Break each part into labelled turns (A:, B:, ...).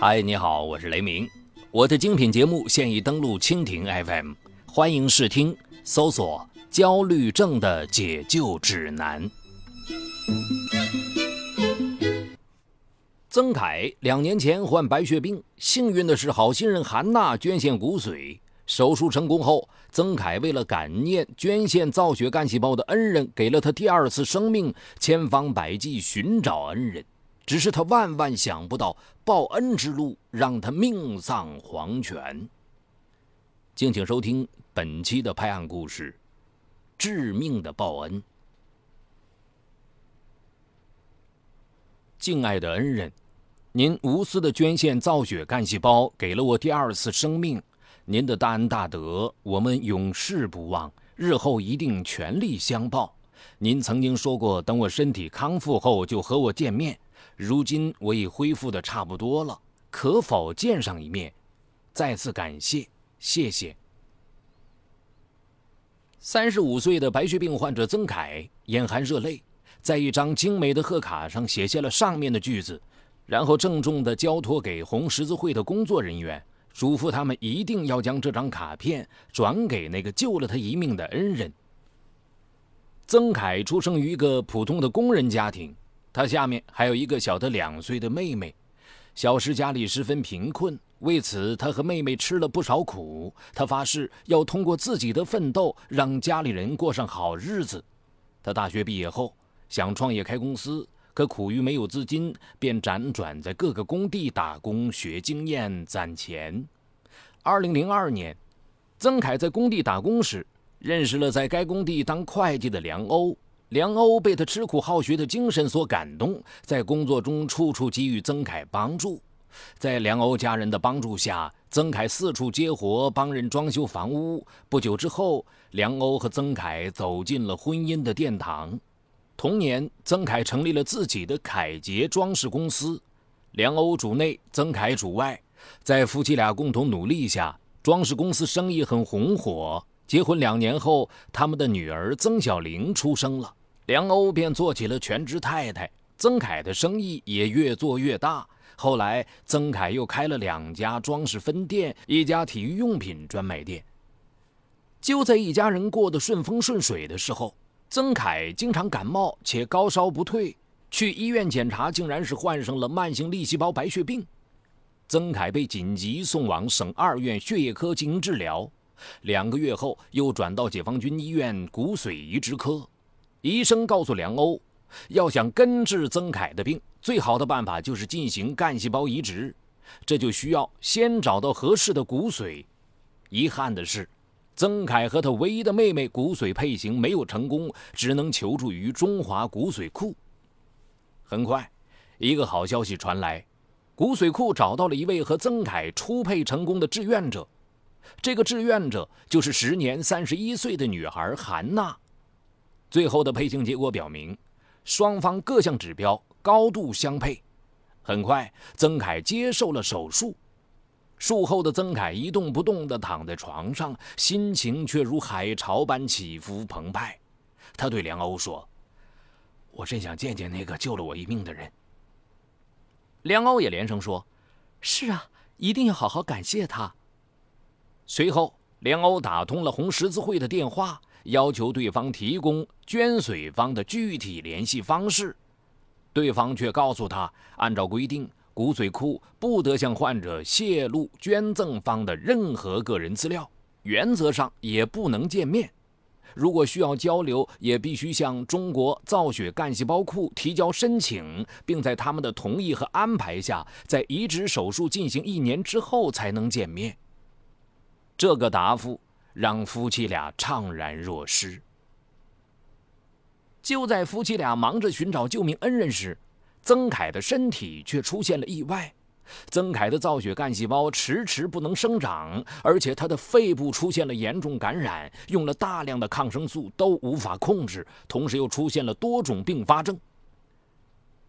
A: 嗨，你好，我是雷鸣。我的精品节目现已登录蜻蜓 FM，欢迎试听，搜索“焦虑症的解救指南”。曾凯两年前患白血病，幸运的是，好心人韩娜捐献骨髓。手术成功后，曾凯为了感念捐献造血干细胞的恩人，给了他第二次生命，千方百计寻找恩人。只是他万万想不到，报恩之路让他命丧黄泉。敬请收听本期的拍案故事：致命的报恩。敬爱的恩人，您无私的捐献造血干细胞，给了我第二次生命。您的大恩大德，我们永世不忘，日后一定全力相报。您曾经说过，等我身体康复后就和我见面。如今我已恢复的差不多了，可否见上一面？再次感谢，谢谢。三十五岁的白血病患者曾凯眼含热泪，在一张精美的贺卡上写下了上面的句子，然后郑重地交托给红十字会的工作人员。嘱咐他们一定要将这张卡片转给那个救了他一命的恩人。曾凯出生于一个普通的工人家庭，他下面还有一个小他两岁的妹妹。小时家里十分贫困，为此他和妹妹吃了不少苦。他发誓要通过自己的奋斗，让家里人过上好日子。他大学毕业后想创业开公司。可苦于没有资金，便辗转在各个工地打工学经验攒钱。二零零二年，曾凯在工地打工时，认识了在该工地当会计的梁欧。梁欧被他吃苦好学的精神所感动，在工作中处处给予曾凯帮助。在梁欧家人的帮助下，曾凯四处接活，帮人装修房屋。不久之后，梁欧和曾凯走进了婚姻的殿堂。同年，曾凯成立了自己的凯捷装饰公司，梁欧主内，曾凯主外，在夫妻俩共同努力下，装饰公司生意很红火。结婚两年后，他们的女儿曾小玲出生了，梁欧便做起了全职太太，曾凯的生意也越做越大。后来，曾凯又开了两家装饰分店，一家体育用品专卖店。就在一家人过得顺风顺水的时候。曾凯经常感冒且高烧不退，去医院检查，竟然是患上了慢性粒细胞白血病。曾凯被紧急送往省二院血液科进行治疗，两个月后又转到解放军医院骨髓移植科。医生告诉梁欧，要想根治曾凯的病，最好的办法就是进行干细胞移植，这就需要先找到合适的骨髓。遗憾的是。曾凯和他唯一的妹妹骨髓配型没有成功，只能求助于中华骨髓库。很快，一个好消息传来，骨髓库找到了一位和曾凯初配成功的志愿者。这个志愿者就是时年三十一岁的女孩韩娜。最后的配型结果表明，双方各项指标高度相配。很快，曾凯接受了手术。术后的曾凯一动不动地躺在床上，心情却如海潮般起伏澎湃。他对梁欧说：“我真想见见那个救了我一命的人。”梁欧也连声说：“是啊，一定要好好感谢他。”随后，梁欧打通了红十字会的电话，要求对方提供捐髓方的具体联系方式，对方却告诉他，按照规定。骨髓库不得向患者泄露捐赠方的任何个人资料，原则上也不能见面。如果需要交流，也必须向中国造血干细胞库提交申请，并在他们的同意和安排下，在移植手术进行一年之后才能见面。这个答复让夫妻俩怅然若失。就在夫妻俩忙着寻找救命恩人时，曾凯的身体却出现了意外，曾凯的造血干细胞迟迟不能生长，而且他的肺部出现了严重感染，用了大量的抗生素都无法控制，同时又出现了多种并发症。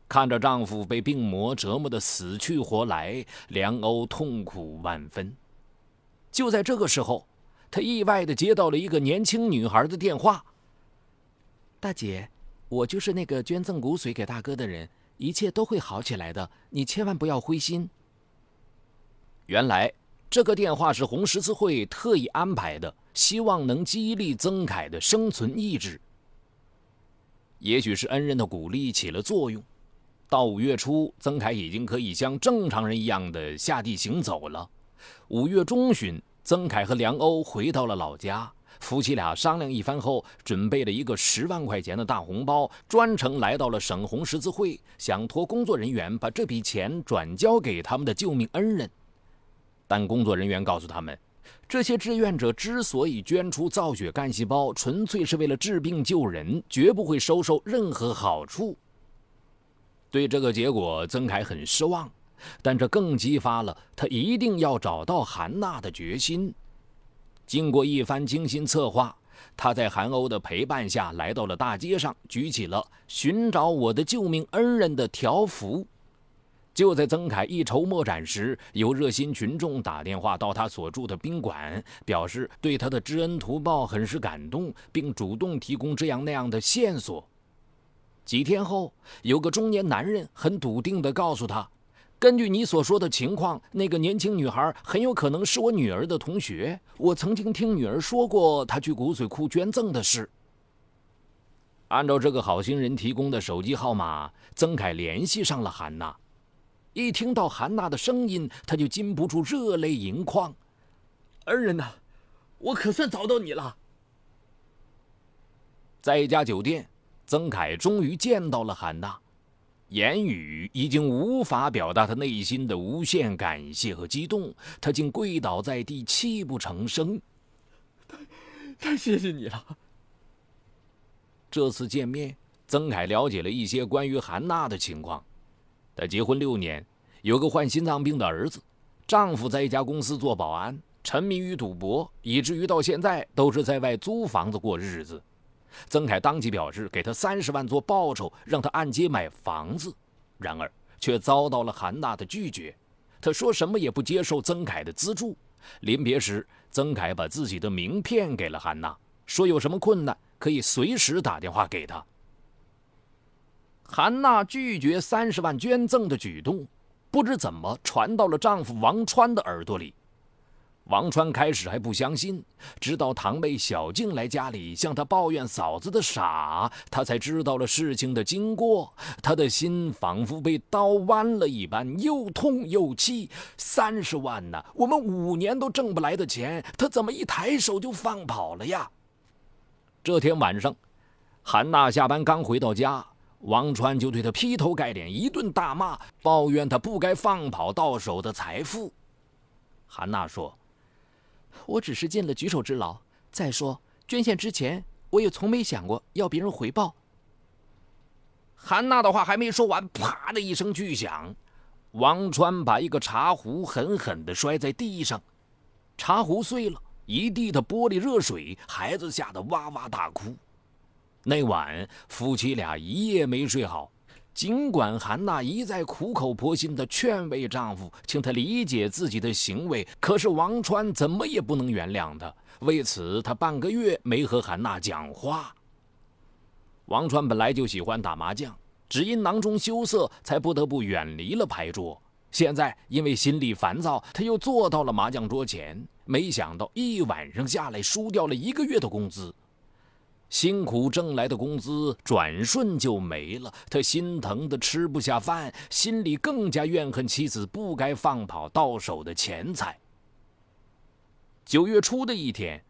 A: 看着丈夫被病魔折磨得死去活来，梁欧痛苦万分。就在这个时候，她意外地接到了一个年轻女孩的电话：“
B: 大姐，我就是那个捐赠骨髓给大哥的人。”一切都会好起来的，你千万不要灰心。
A: 原来这个电话是红十字会特意安排的，希望能激励曾凯的生存意志。也许是恩人的鼓励起了作用，到五月初，曾凯已经可以像正常人一样的下地行走了。五月中旬，曾凯和梁欧回到了老家。夫妻俩商量一番后，准备了一个十万块钱的大红包，专程来到了省红十字会，想托工作人员把这笔钱转交给他们的救命恩人。但工作人员告诉他们，这些志愿者之所以捐出造血干细胞，纯粹是为了治病救人，绝不会收受任何好处。对这个结果，曾凯很失望，但这更激发了他一定要找到韩娜的决心。经过一番精心策划，他在韩欧的陪伴下来到了大街上，举起了“寻找我的救命恩人”的条幅。就在曾凯一筹莫展时，有热心群众打电话到他所住的宾馆，表示对他的知恩图报很是感动，并主动提供这样那样的线索。几天后，有个中年男人很笃定地告诉他。根据你所说的情况，那个年轻女孩很有可能是我女儿的同学。我曾经听女儿说过她去骨髓库捐赠的事。按照这个好心人提供的手机号码，曾凯联系上了韩娜。一听到韩娜的声音，他就禁不住热泪盈眶。
B: 恩人呐，我可算找到你了。
A: 在一家酒店，曾凯终于见到了韩娜。言语已经无法表达他内心的无限感谢和激动，他竟跪倒在地，泣不成声。
B: 太，太谢谢你了。
A: 这次见面，曾凯了解了一些关于韩娜的情况。他结婚六年，有个患心脏病的儿子，丈夫在一家公司做保安，沉迷于赌博，以至于到现在都是在外租房子过日子。曾凯当即表示给他三十万做报酬，让他按揭买房子，然而却遭到了韩娜的拒绝。他说什么也不接受曾凯的资助。临别时，曾凯把自己的名片给了韩娜，说有什么困难可以随时打电话给他。韩娜拒绝三十万捐赠的举动，不知怎么传到了丈夫王川的耳朵里。王川开始还不相信，直到堂妹小静来家里向他抱怨嫂子的傻，他才知道了事情的经过。他的心仿佛被刀剜了一般，又痛又气。三十万呢，我们五年都挣不来的钱，他怎么一抬手就放跑了呀？这天晚上，韩娜下班刚回到家，王川就对她劈头盖脸一顿大骂，抱怨他不该放跑到手的财富。韩娜说。
B: 我只是尽了举手之劳。再说，捐献之前，我也从没想过要别人回报。
A: 韩娜的话还没说完，啪的一声巨响，王川把一个茶壶狠狠地摔在地上，茶壶碎了，一地的玻璃热水，孩子吓得哇哇大哭。那晚，夫妻俩一夜没睡好。尽管韩娜一再苦口婆心地劝慰丈夫，请他理解自己的行为，可是王川怎么也不能原谅他。为此，他半个月没和韩娜讲话。王川本来就喜欢打麻将，只因囊中羞涩，才不得不远离了牌桌。现在因为心里烦躁，他又坐到了麻将桌前，没想到一晚上下来，输掉了一个月的工资。辛苦挣来的工资转瞬就没了，他心疼的吃不下饭，心里更加怨恨妻子不该放跑到手的钱财。九月初的一天，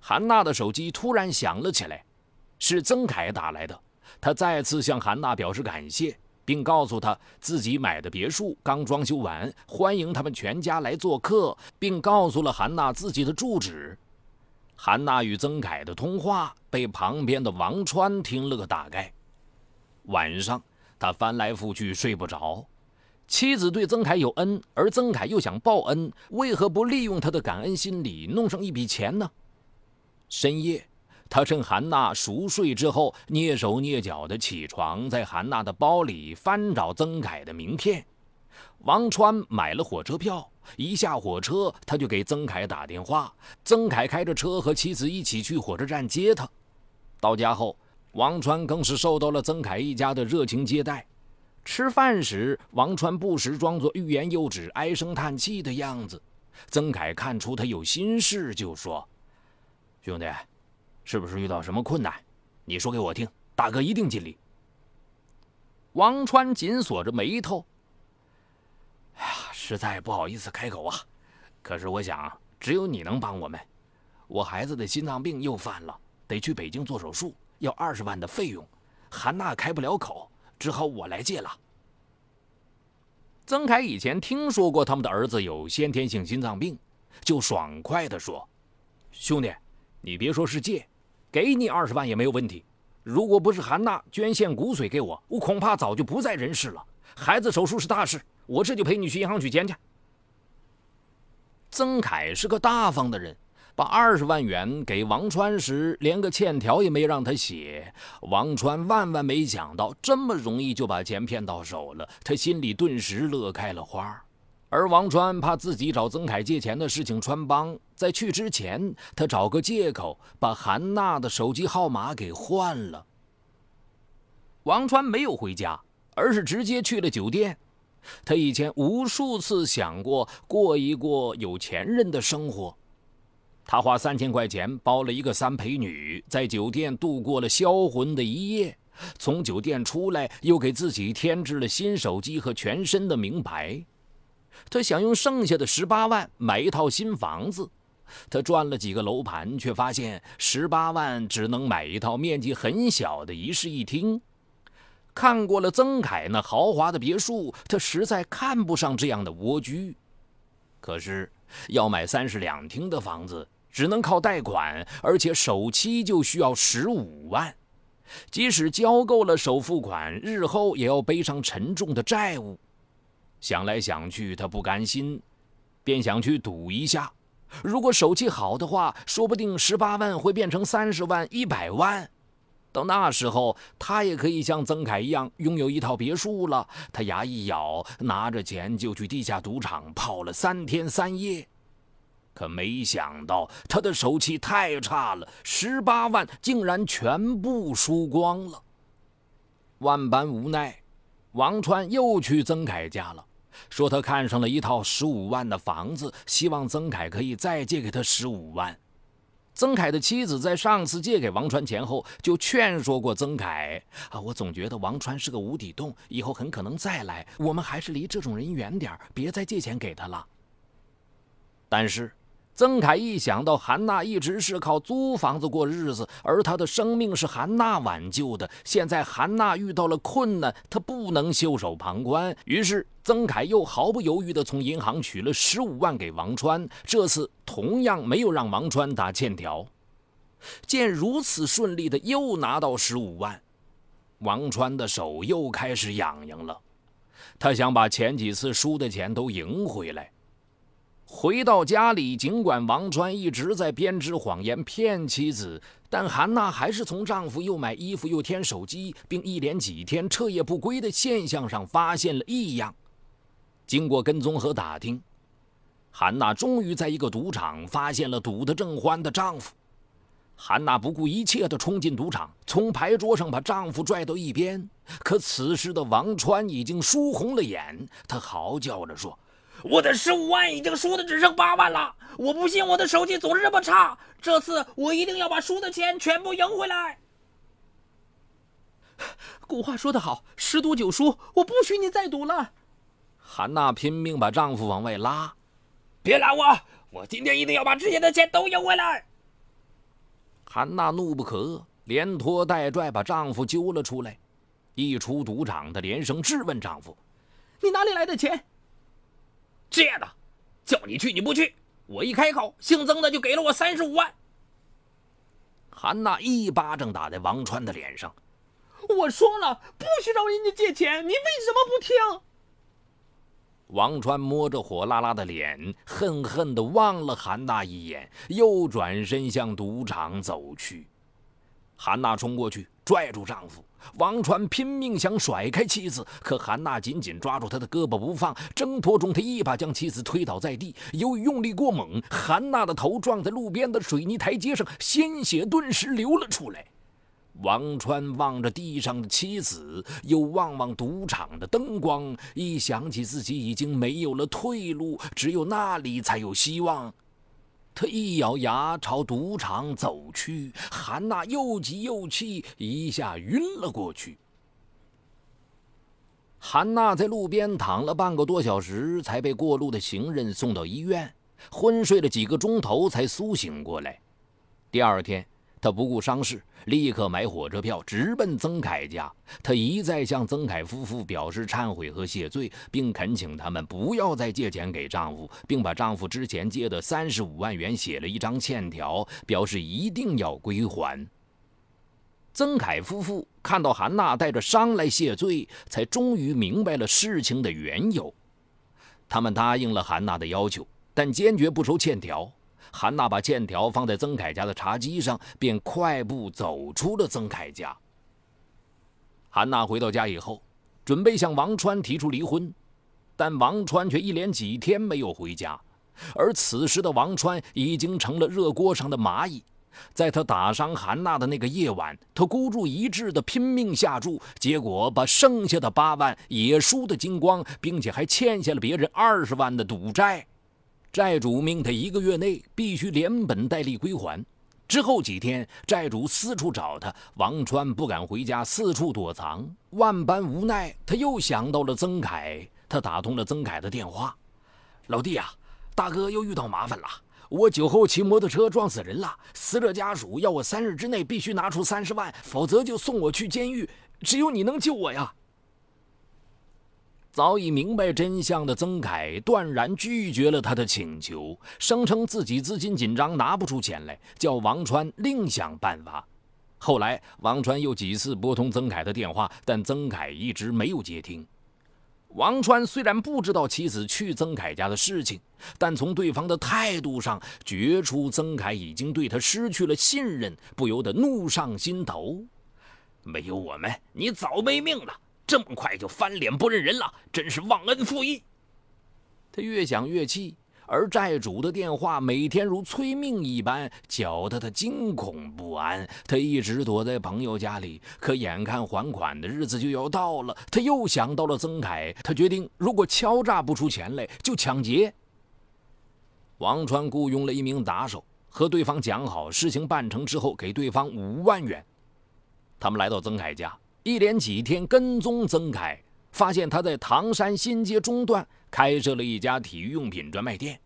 A: 韩娜的手机突然响了起来，是曾凯打来的。他再次向韩娜表示感谢，并告诉她自己买的别墅刚装修完，欢迎他们全家来做客，并告诉了韩娜自己的住址。韩娜与曾凯的通话被旁边的王川听了个大概。晚上，他翻来覆去睡不着。妻子对曾凯有恩，而曾凯又想报恩，为何不利用他的感恩心理弄上一笔钱呢？深夜，他趁韩娜熟睡之后，蹑手蹑脚地起床，在韩娜的包里翻找曾凯的名片。王川买了火车票。一下火车，他就给曾凯打电话。曾凯开着车和妻子一起去火车站接他。到家后，王川更是受到了曾凯一家的热情接待。吃饭时，王川不时装作欲言又止、唉声叹气的样子。曾凯看出他有心事，就说：“兄弟，是不是遇到什么困难？你说给我听，大哥一定尽力。”王川紧锁着眉头：“哎呀，实在不好意思开口啊。可是我想，只有你能帮我们。我孩子的心脏病又犯了，得去北京做手术，要二十万的费用，韩娜开不了口。”只好我来借了。曾凯以前听说过他们的儿子有先天性心脏病，就爽快地说：“兄弟，你别说是借，给你二十万也没有问题。如果不是韩娜捐献骨髓给我，我恐怕早就不在人世了。孩子手术是大事，我这就陪你去银行取钱去。”曾凯是个大方的人。把二十万元给王川时，连个欠条也没让他写。王川万万没想到，这么容易就把钱骗到手了，他心里顿时乐开了花。而王川怕自己找曾凯借钱的事情穿帮，在去之前，他找个借口把韩娜的手机号码给换了。王川没有回家，而是直接去了酒店。他以前无数次想过过一过有钱人的生活。他花三千块钱包了一个三陪女，在酒店度过了销魂的一夜。从酒店出来，又给自己添置了新手机和全身的名牌。他想用剩下的十八万买一套新房子。他转了几个楼盘，却发现十八万只能买一套面积很小的一室一厅。看过了曾凯那豪华的别墅，他实在看不上这样的蜗居。可是要买三室两厅的房子。只能靠贷款，而且首期就需要十五万。即使交够了首付款，日后也要背上沉重的债务。想来想去，他不甘心，便想去赌一下。如果手气好的话，说不定十八万会变成三十万、一百万。到那时候，他也可以像曾凯一样拥有一套别墅了。他牙一咬，拿着钱就去地下赌场泡了三天三夜。可没想到，他的手气太差了，十八万竟然全部输光了。万般无奈，王川又去曾凯家了，说他看上了一套十五万的房子，希望曾凯可以再借给他十五万。曾凯的妻子在上次借给王川钱后，就劝说过曾凯：“啊，我总觉得王川是个无底洞，以后很可能再来，我们还是离这种人远点别再借钱给他了。”但是。曾凯一想到韩娜一直是靠租房子过日子，而他的生命是韩娜挽救的，现在韩娜遇到了困难，他不能袖手旁观。于是，曾凯又毫不犹豫地从银行取了十五万给王川，这次同样没有让王川打欠条。见如此顺利的又拿到十五万，王川的手又开始痒痒了，他想把前几次输的钱都赢回来。回到家里，尽管王川一直在编织谎言骗妻子，但韩娜还是从丈夫又买衣服又添手机，并一连几天彻夜不归的现象上发现了异样。经过跟踪和打听，韩娜终于在一个赌场发现了赌得正欢的丈夫。韩娜不顾一切地冲进赌场，从牌桌上把丈夫拽到一边。可此时的王川已经输红了眼，他嚎叫着说。
C: 我的十五万已经输的只剩八万了，我不信我的手气总是这么差，这次我一定要把输的钱全部赢回来。
B: 古话说得好，十赌九输，我不许你再赌了。
A: 韩娜拼命把丈夫往外拉，
C: 别拦我，我今天一定要把之前的钱都赢回来。
A: 韩娜怒不可遏，连拖带拽把丈夫揪了出来。一出赌场，她连声质问丈夫：“
B: 你哪里来的钱？”
C: 借的，叫你去你不去，我一开口，姓曾的就给了我三十五万。
A: 韩娜一巴掌打在王川的脸上，
B: 我说了不许找人家借钱，你为什么不听？
A: 王川摸着火辣辣的脸，恨恨地望了韩娜一眼，又转身向赌场走去。韩娜冲过去，拽住丈夫。王川拼命想甩开妻子，可韩娜紧紧抓住他的胳膊不放。挣脱中，他一把将妻子推倒在地。由于用力过猛，韩娜的头撞在路边的水泥台阶上，鲜血顿时流了出来。王川望着地上的妻子，又望望赌场的灯光，一想起自己已经没有了退路，只有那里才有希望，他一咬牙朝赌场走去。韩娜又急又气，一下晕了过去。韩娜在路边躺了半个多小时，才被过路的行人送到医院，昏睡了几个钟头才苏醒过来。第二天。他不顾伤势，立刻买火车票直奔曾凯家。他一再向曾凯夫妇表示忏悔和谢罪，并恳请他们不要再借钱给丈夫，并把丈夫之前借的三十五万元写了一张欠条，表示一定要归还。曾凯夫妇看到韩娜带着伤来谢罪，才终于明白了事情的缘由。他们答应了韩娜的要求，但坚决不收欠条。韩娜把欠条放在曾凯家的茶几上，便快步走出了曾凯家。韩娜回到家以后，准备向王川提出离婚，但王川却一连几天没有回家。而此时的王川已经成了热锅上的蚂蚁。在他打伤韩娜的那个夜晚，他孤注一掷的拼命下注，结果把剩下的八万也输得精光，并且还欠下了别人二十万的赌债。债主命他一个月内必须连本带利归还。之后几天，债主四处找他，王川不敢回家，四处躲藏。万般无奈，他又想到了曾凯。他打通了曾凯的电话：“老弟啊，大哥又遇到麻烦了。我酒后骑摩托车撞死人了，死者家属要我三日之内必须拿出三十万，否则就送我去监狱。只有你能救我呀！”早已明白真相的曾凯断然拒绝了他的请求，声称自己资金紧张，拿不出钱来，叫王川另想办法。后来，王川又几次拨通曾凯的电话，但曾凯一直没有接听。王川虽然不知道妻子去曾凯家的事情，但从对方的态度上觉出曾凯已经对他失去了信任，不由得怒上心头。
C: 没有我们，你早没命了。这么快就翻脸不认人了，真是忘恩负义！
A: 他越想越气，而债主的电话每天如催命一般，搅得他惊恐不安。他一直躲在朋友家里，可眼看还款的日子就要到了，他又想到了曾凯，他决定如果敲诈不出钱来，就抢劫。王川雇佣了一名打手，和对方讲好，事情办成之后给对方五万元。他们来到曾凯家。一连几天跟踪曾凯，发现他在唐山新街中段开设了一家体育用品专卖店。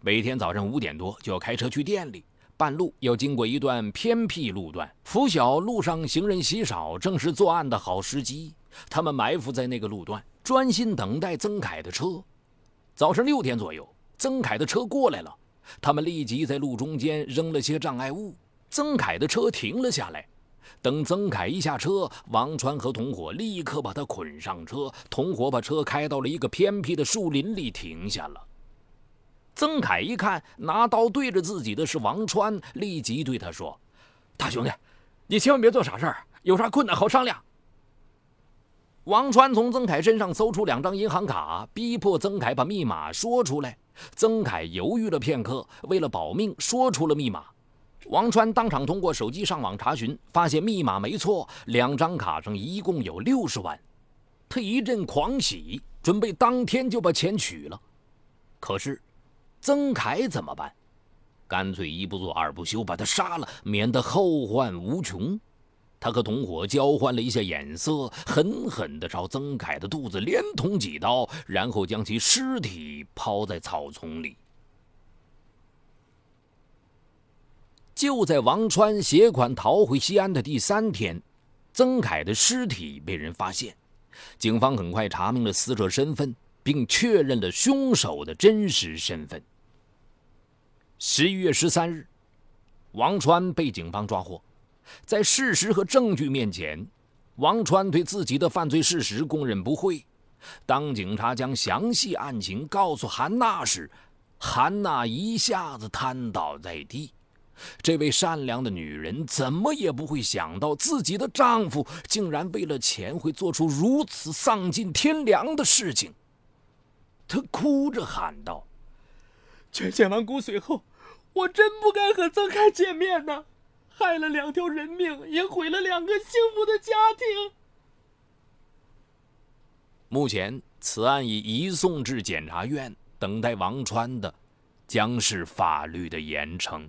A: 每天早上五点多就要开车去店里，半路要经过一段偏僻路段，拂晓路上行人稀少，正是作案的好时机。他们埋伏在那个路段，专心等待曾凯的车。早上六点左右，曾凯的车过来了，他们立即在路中间扔了些障碍物，曾凯的车停了下来。等曾凯一下车，王川和同伙立刻把他捆上车。同伙把车开到了一个偏僻的树林里停下了。曾凯一看拿刀对着自己的是王川，立即对他说：“大兄弟，你千万别做傻事儿，有啥困难好商量。”王川从曾凯身上搜出两张银行卡，逼迫曾凯把密码说出来。曾凯犹豫了片刻，为了保命，说出了密码。王川当场通过手机上网查询，发现密码没错，两张卡上一共有六十万。他一阵狂喜，准备当天就把钱取了。可是，曾凯怎么办？干脆一不做二不休，把他杀了，免得后患无穷。他和同伙交换了一下眼色，狠狠地朝曾凯的肚子连捅几刀，然后将其尸体抛在草丛里。就在王川携款逃回西安的第三天，曾凯的尸体被人发现。警方很快查明了死者身份，并确认了凶手的真实身份。十一月十三日，王川被警方抓获。在事实和证据面前，王川对自己的犯罪事实供认不讳。当警察将详细案情告诉韩娜时，韩娜一下子瘫倒在地。这位善良的女人怎么也不会想到，自己的丈夫竟然为了钱会做出如此丧尽天良的事情。她哭着喊道：“
C: 全献完骨髓后，我真不该和曾凯见面呐。害了两条人命，也毁了两个幸福的家庭。
A: 目前，此案已移送至检察院，等待王川的将是法律的严惩。